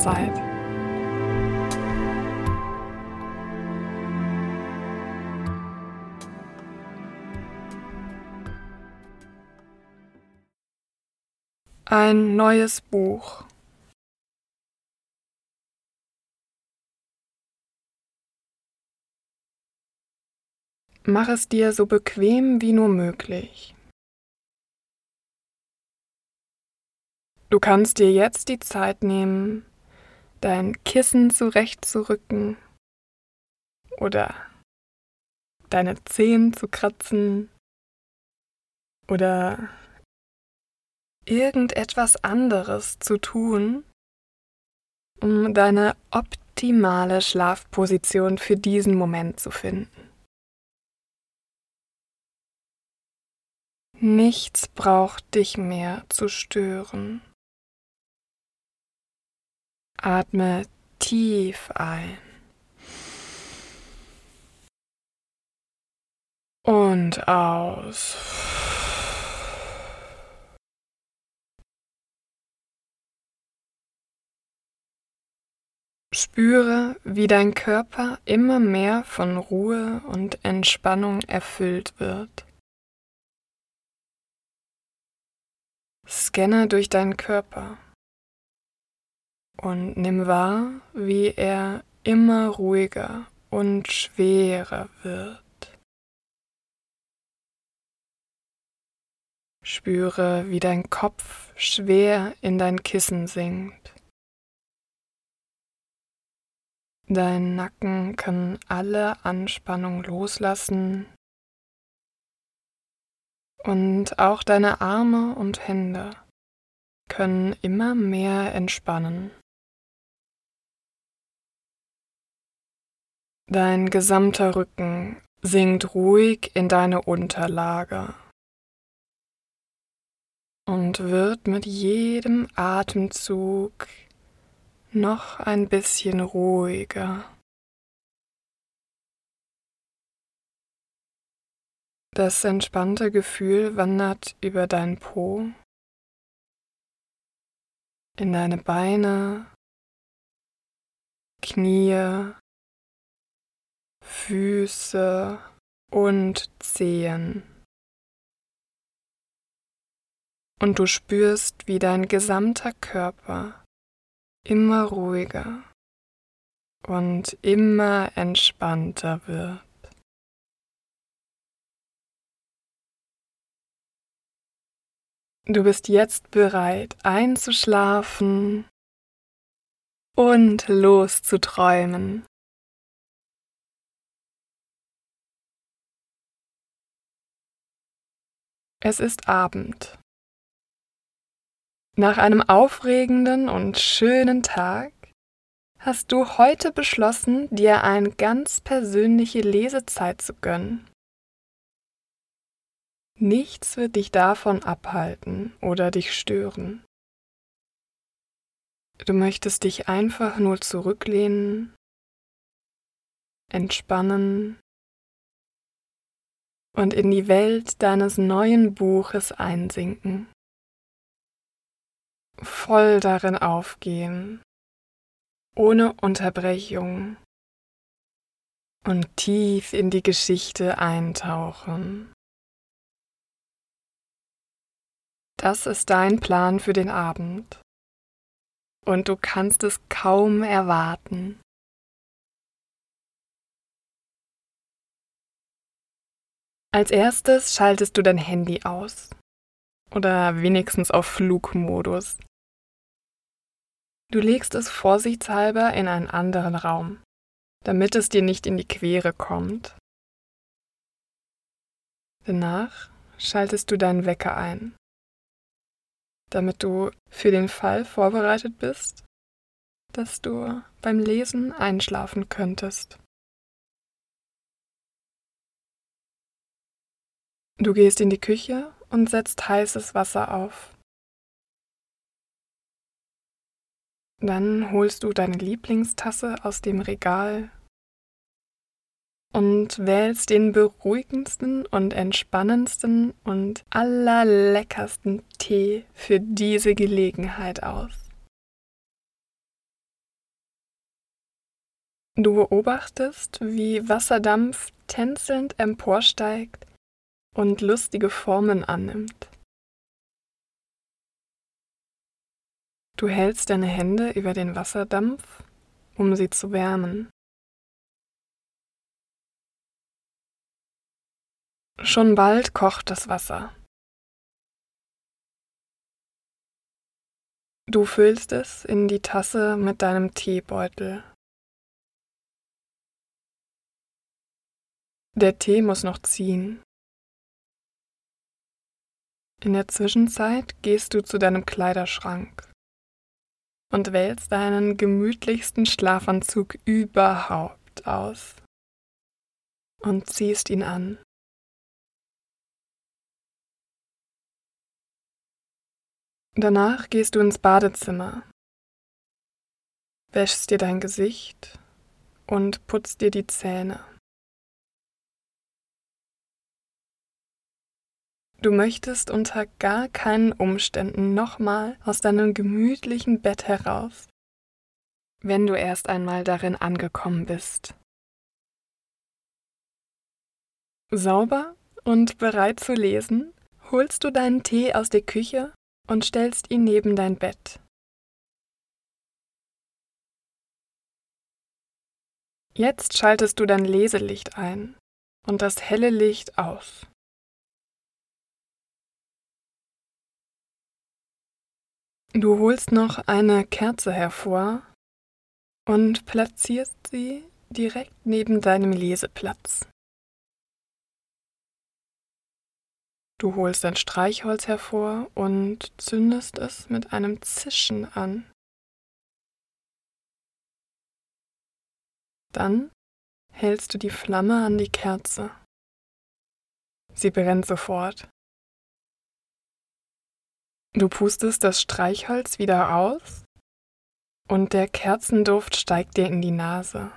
Zeit. Ein neues Buch. Mach es dir so bequem wie nur möglich. Du kannst dir jetzt die Zeit nehmen, dein Kissen zurechtzurücken oder deine Zehen zu kratzen oder irgendetwas anderes zu tun, um deine optimale Schlafposition für diesen Moment zu finden. Nichts braucht dich mehr zu stören. Atme tief ein. Und aus. Spüre, wie dein Körper immer mehr von Ruhe und Entspannung erfüllt wird. Scanne durch deinen Körper und nimm wahr, wie er immer ruhiger und schwerer wird. Spüre, wie dein Kopf schwer in dein Kissen sinkt. Dein Nacken kann alle Anspannung loslassen und auch deine Arme und Hände können immer mehr entspannen. Dein gesamter Rücken sinkt ruhig in deine Unterlage und wird mit jedem Atemzug noch ein bisschen ruhiger. Das entspannte Gefühl wandert über dein Po, in deine Beine, Knie, Füße und Zehen. Und du spürst, wie dein gesamter Körper immer ruhiger und immer entspannter wird. Du bist jetzt bereit einzuschlafen und loszuträumen. Es ist Abend. Nach einem aufregenden und schönen Tag hast du heute beschlossen, dir eine ganz persönliche Lesezeit zu gönnen. Nichts wird dich davon abhalten oder dich stören. Du möchtest dich einfach nur zurücklehnen, entspannen und in die Welt deines neuen Buches einsinken. Voll darin aufgehen, ohne Unterbrechung und tief in die Geschichte eintauchen. Das ist dein Plan für den Abend und du kannst es kaum erwarten. Als erstes schaltest du dein Handy aus oder wenigstens auf Flugmodus. Du legst es vorsichtshalber in einen anderen Raum, damit es dir nicht in die Quere kommt. Danach schaltest du deinen Wecker ein, damit du für den Fall vorbereitet bist, dass du beim Lesen einschlafen könntest. Du gehst in die Küche und setzt heißes Wasser auf. Dann holst du deine Lieblingstasse aus dem Regal und wählst den beruhigendsten und entspannendsten und allerleckersten Tee für diese Gelegenheit aus. Du beobachtest, wie Wasserdampf tänzelnd emporsteigt und lustige Formen annimmt. Du hältst deine Hände über den Wasserdampf, um sie zu wärmen. Schon bald kocht das Wasser. Du füllst es in die Tasse mit deinem Teebeutel. Der Tee muss noch ziehen. In der Zwischenzeit gehst du zu deinem Kleiderschrank und wählst deinen gemütlichsten Schlafanzug überhaupt aus und ziehst ihn an. Danach gehst du ins Badezimmer, wäschst dir dein Gesicht und putzt dir die Zähne. Du möchtest unter gar keinen Umständen nochmal aus deinem gemütlichen Bett heraus, wenn du erst einmal darin angekommen bist. Sauber und bereit zu lesen, holst du deinen Tee aus der Küche und stellst ihn neben dein Bett. Jetzt schaltest du dein Leselicht ein und das helle Licht aus. Du holst noch eine Kerze hervor und platzierst sie direkt neben deinem Leseplatz. Du holst ein Streichholz hervor und zündest es mit einem Zischen an. Dann hältst du die Flamme an die Kerze. Sie brennt sofort. Du pustest das Streichholz wieder aus und der Kerzenduft steigt dir in die Nase.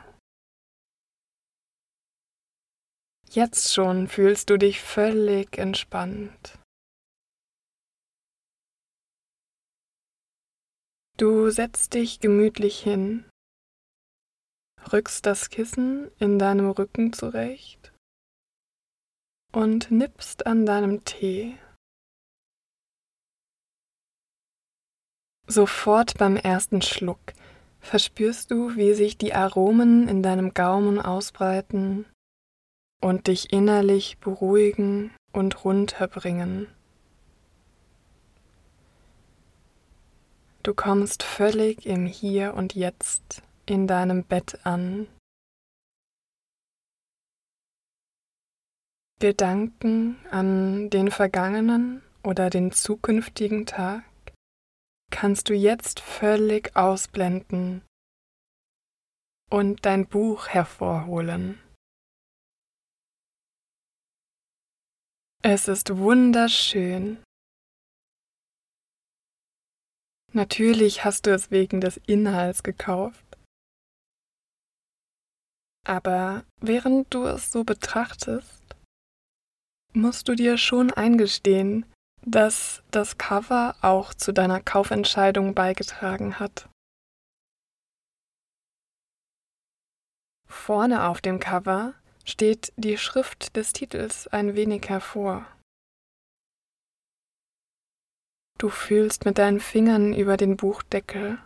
Jetzt schon fühlst du dich völlig entspannt. Du setzt dich gemütlich hin, rückst das Kissen in deinem Rücken zurecht und nippst an deinem Tee. Sofort beim ersten Schluck verspürst du, wie sich die Aromen in deinem Gaumen ausbreiten und dich innerlich beruhigen und runterbringen. Du kommst völlig im Hier und Jetzt in deinem Bett an. Gedanken an den vergangenen oder den zukünftigen Tag kannst du jetzt völlig ausblenden und dein Buch hervorholen. Es ist wunderschön. Natürlich hast du es wegen des Inhalts gekauft. Aber während du es so betrachtest, musst du dir schon eingestehen, dass das Cover auch zu deiner Kaufentscheidung beigetragen hat. Vorne auf dem Cover steht die Schrift des Titels ein wenig hervor. Du fühlst mit deinen Fingern über den Buchdeckel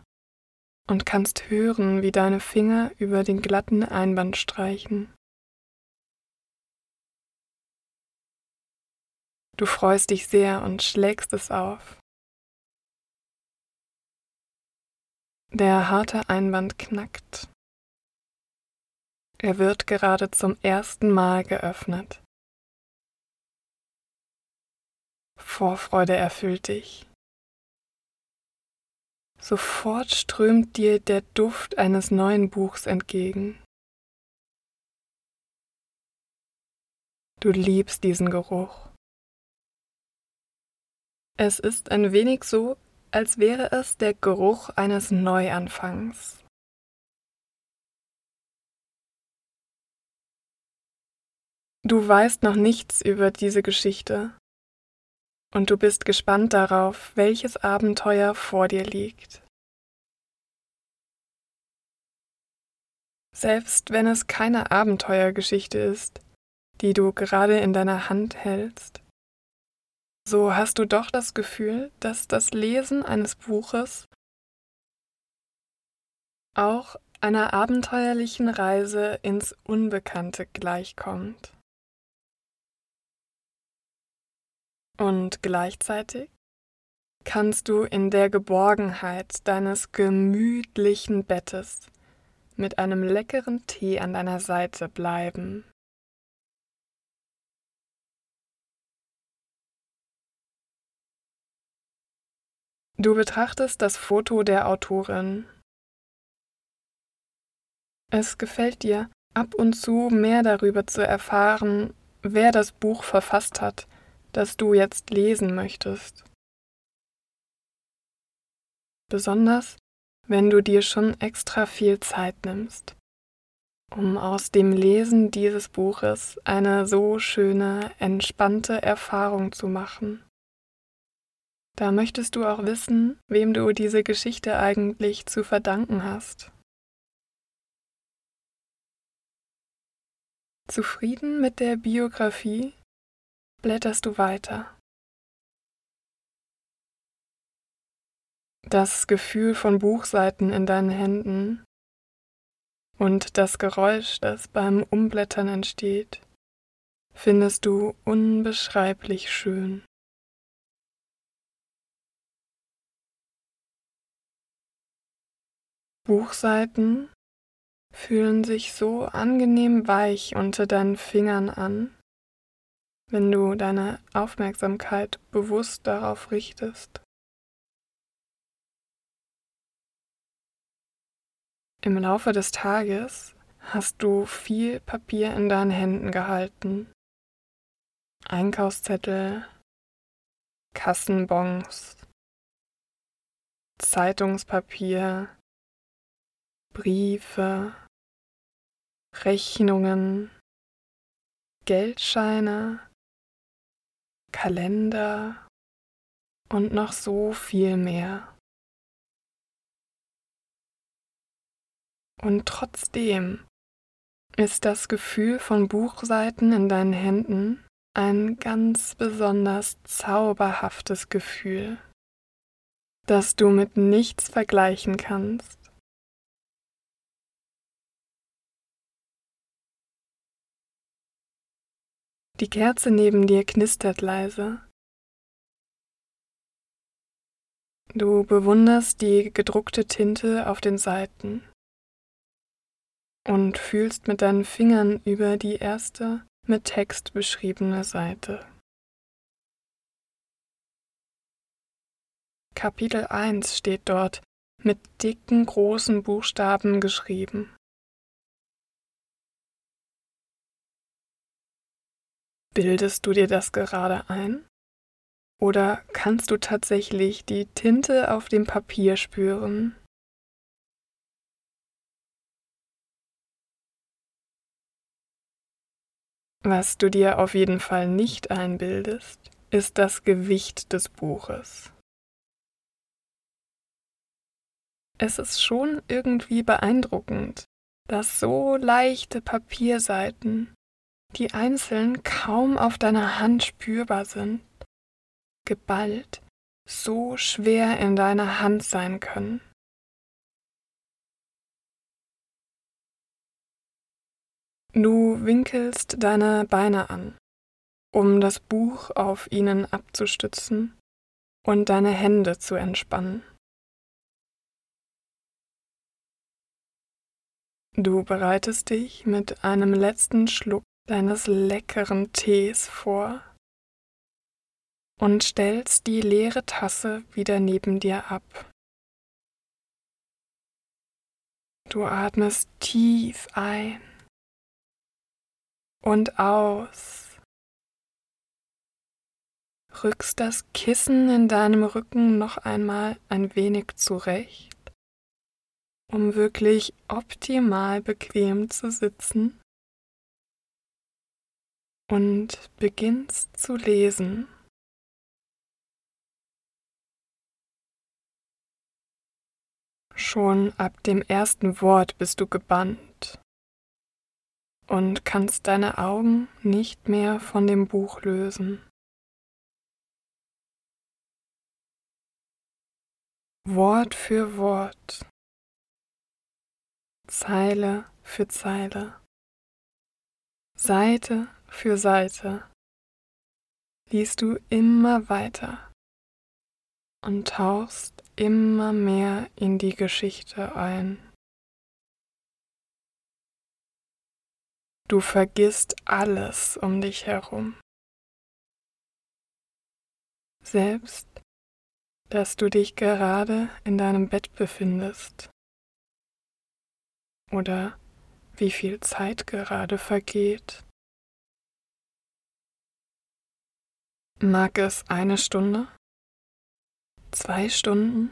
und kannst hören, wie deine Finger über den glatten Einband streichen. Du freust dich sehr und schlägst es auf. Der harte Einband knackt. Er wird gerade zum ersten Mal geöffnet. Vorfreude erfüllt dich. Sofort strömt dir der Duft eines neuen Buchs entgegen. Du liebst diesen Geruch. Es ist ein wenig so, als wäre es der Geruch eines Neuanfangs. Du weißt noch nichts über diese Geschichte und du bist gespannt darauf, welches Abenteuer vor dir liegt. Selbst wenn es keine Abenteuergeschichte ist, die du gerade in deiner Hand hältst, so hast du doch das Gefühl, dass das Lesen eines Buches auch einer abenteuerlichen Reise ins Unbekannte gleichkommt. Und gleichzeitig kannst du in der Geborgenheit deines gemütlichen Bettes mit einem leckeren Tee an deiner Seite bleiben. Du betrachtest das Foto der Autorin. Es gefällt dir, ab und zu mehr darüber zu erfahren, wer das Buch verfasst hat, das du jetzt lesen möchtest. Besonders, wenn du dir schon extra viel Zeit nimmst, um aus dem Lesen dieses Buches eine so schöne, entspannte Erfahrung zu machen. Da möchtest du auch wissen, wem du diese Geschichte eigentlich zu verdanken hast. Zufrieden mit der Biografie blätterst du weiter. Das Gefühl von Buchseiten in deinen Händen und das Geräusch, das beim Umblättern entsteht, findest du unbeschreiblich schön. Buchseiten fühlen sich so angenehm weich unter deinen Fingern an, wenn du deine Aufmerksamkeit bewusst darauf richtest. Im Laufe des Tages hast du viel Papier in deinen Händen gehalten. Einkaufszettel, Kassenbons, Zeitungspapier, Briefe, Rechnungen, Geldscheine, Kalender und noch so viel mehr. Und trotzdem ist das Gefühl von Buchseiten in deinen Händen ein ganz besonders zauberhaftes Gefühl, das du mit nichts vergleichen kannst. Die Kerze neben dir knistert leise. Du bewunderst die gedruckte Tinte auf den Seiten und fühlst mit deinen Fingern über die erste mit Text beschriebene Seite. Kapitel 1 steht dort mit dicken großen Buchstaben geschrieben. Bildest du dir das gerade ein? Oder kannst du tatsächlich die Tinte auf dem Papier spüren? Was du dir auf jeden Fall nicht einbildest, ist das Gewicht des Buches. Es ist schon irgendwie beeindruckend, dass so leichte Papierseiten die einzeln kaum auf deiner Hand spürbar sind, geballt so schwer in deiner Hand sein können. Du winkelst deine Beine an, um das Buch auf ihnen abzustützen und deine Hände zu entspannen. Du bereitest dich mit einem letzten Schluck deines leckeren Tees vor und stellst die leere Tasse wieder neben dir ab. Du atmest tief ein und aus, rückst das Kissen in deinem Rücken noch einmal ein wenig zurecht, um wirklich optimal bequem zu sitzen und beginnst zu lesen. Schon ab dem ersten Wort bist du gebannt und kannst deine Augen nicht mehr von dem Buch lösen. Wort für Wort, Zeile für Zeile, Seite für Seite liest du immer weiter und tauchst immer mehr in die Geschichte ein. Du vergisst alles um dich herum. Selbst, dass du dich gerade in deinem Bett befindest oder wie viel Zeit gerade vergeht. Mag es eine Stunde, zwei Stunden,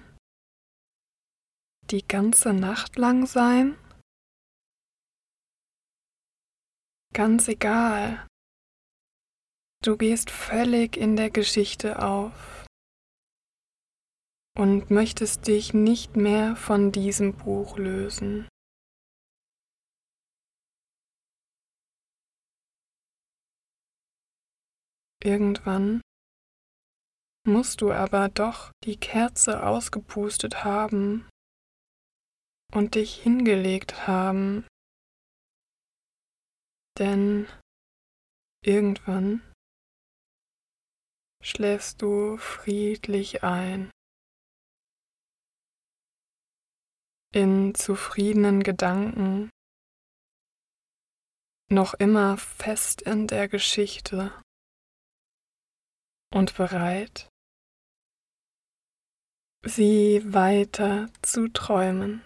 die ganze Nacht lang sein? Ganz egal. Du gehst völlig in der Geschichte auf und möchtest dich nicht mehr von diesem Buch lösen. Irgendwann musst du aber doch die Kerze ausgepustet haben und dich hingelegt haben, denn irgendwann schläfst du friedlich ein. In zufriedenen Gedanken, noch immer fest in der Geschichte und bereit, sie weiter zu träumen.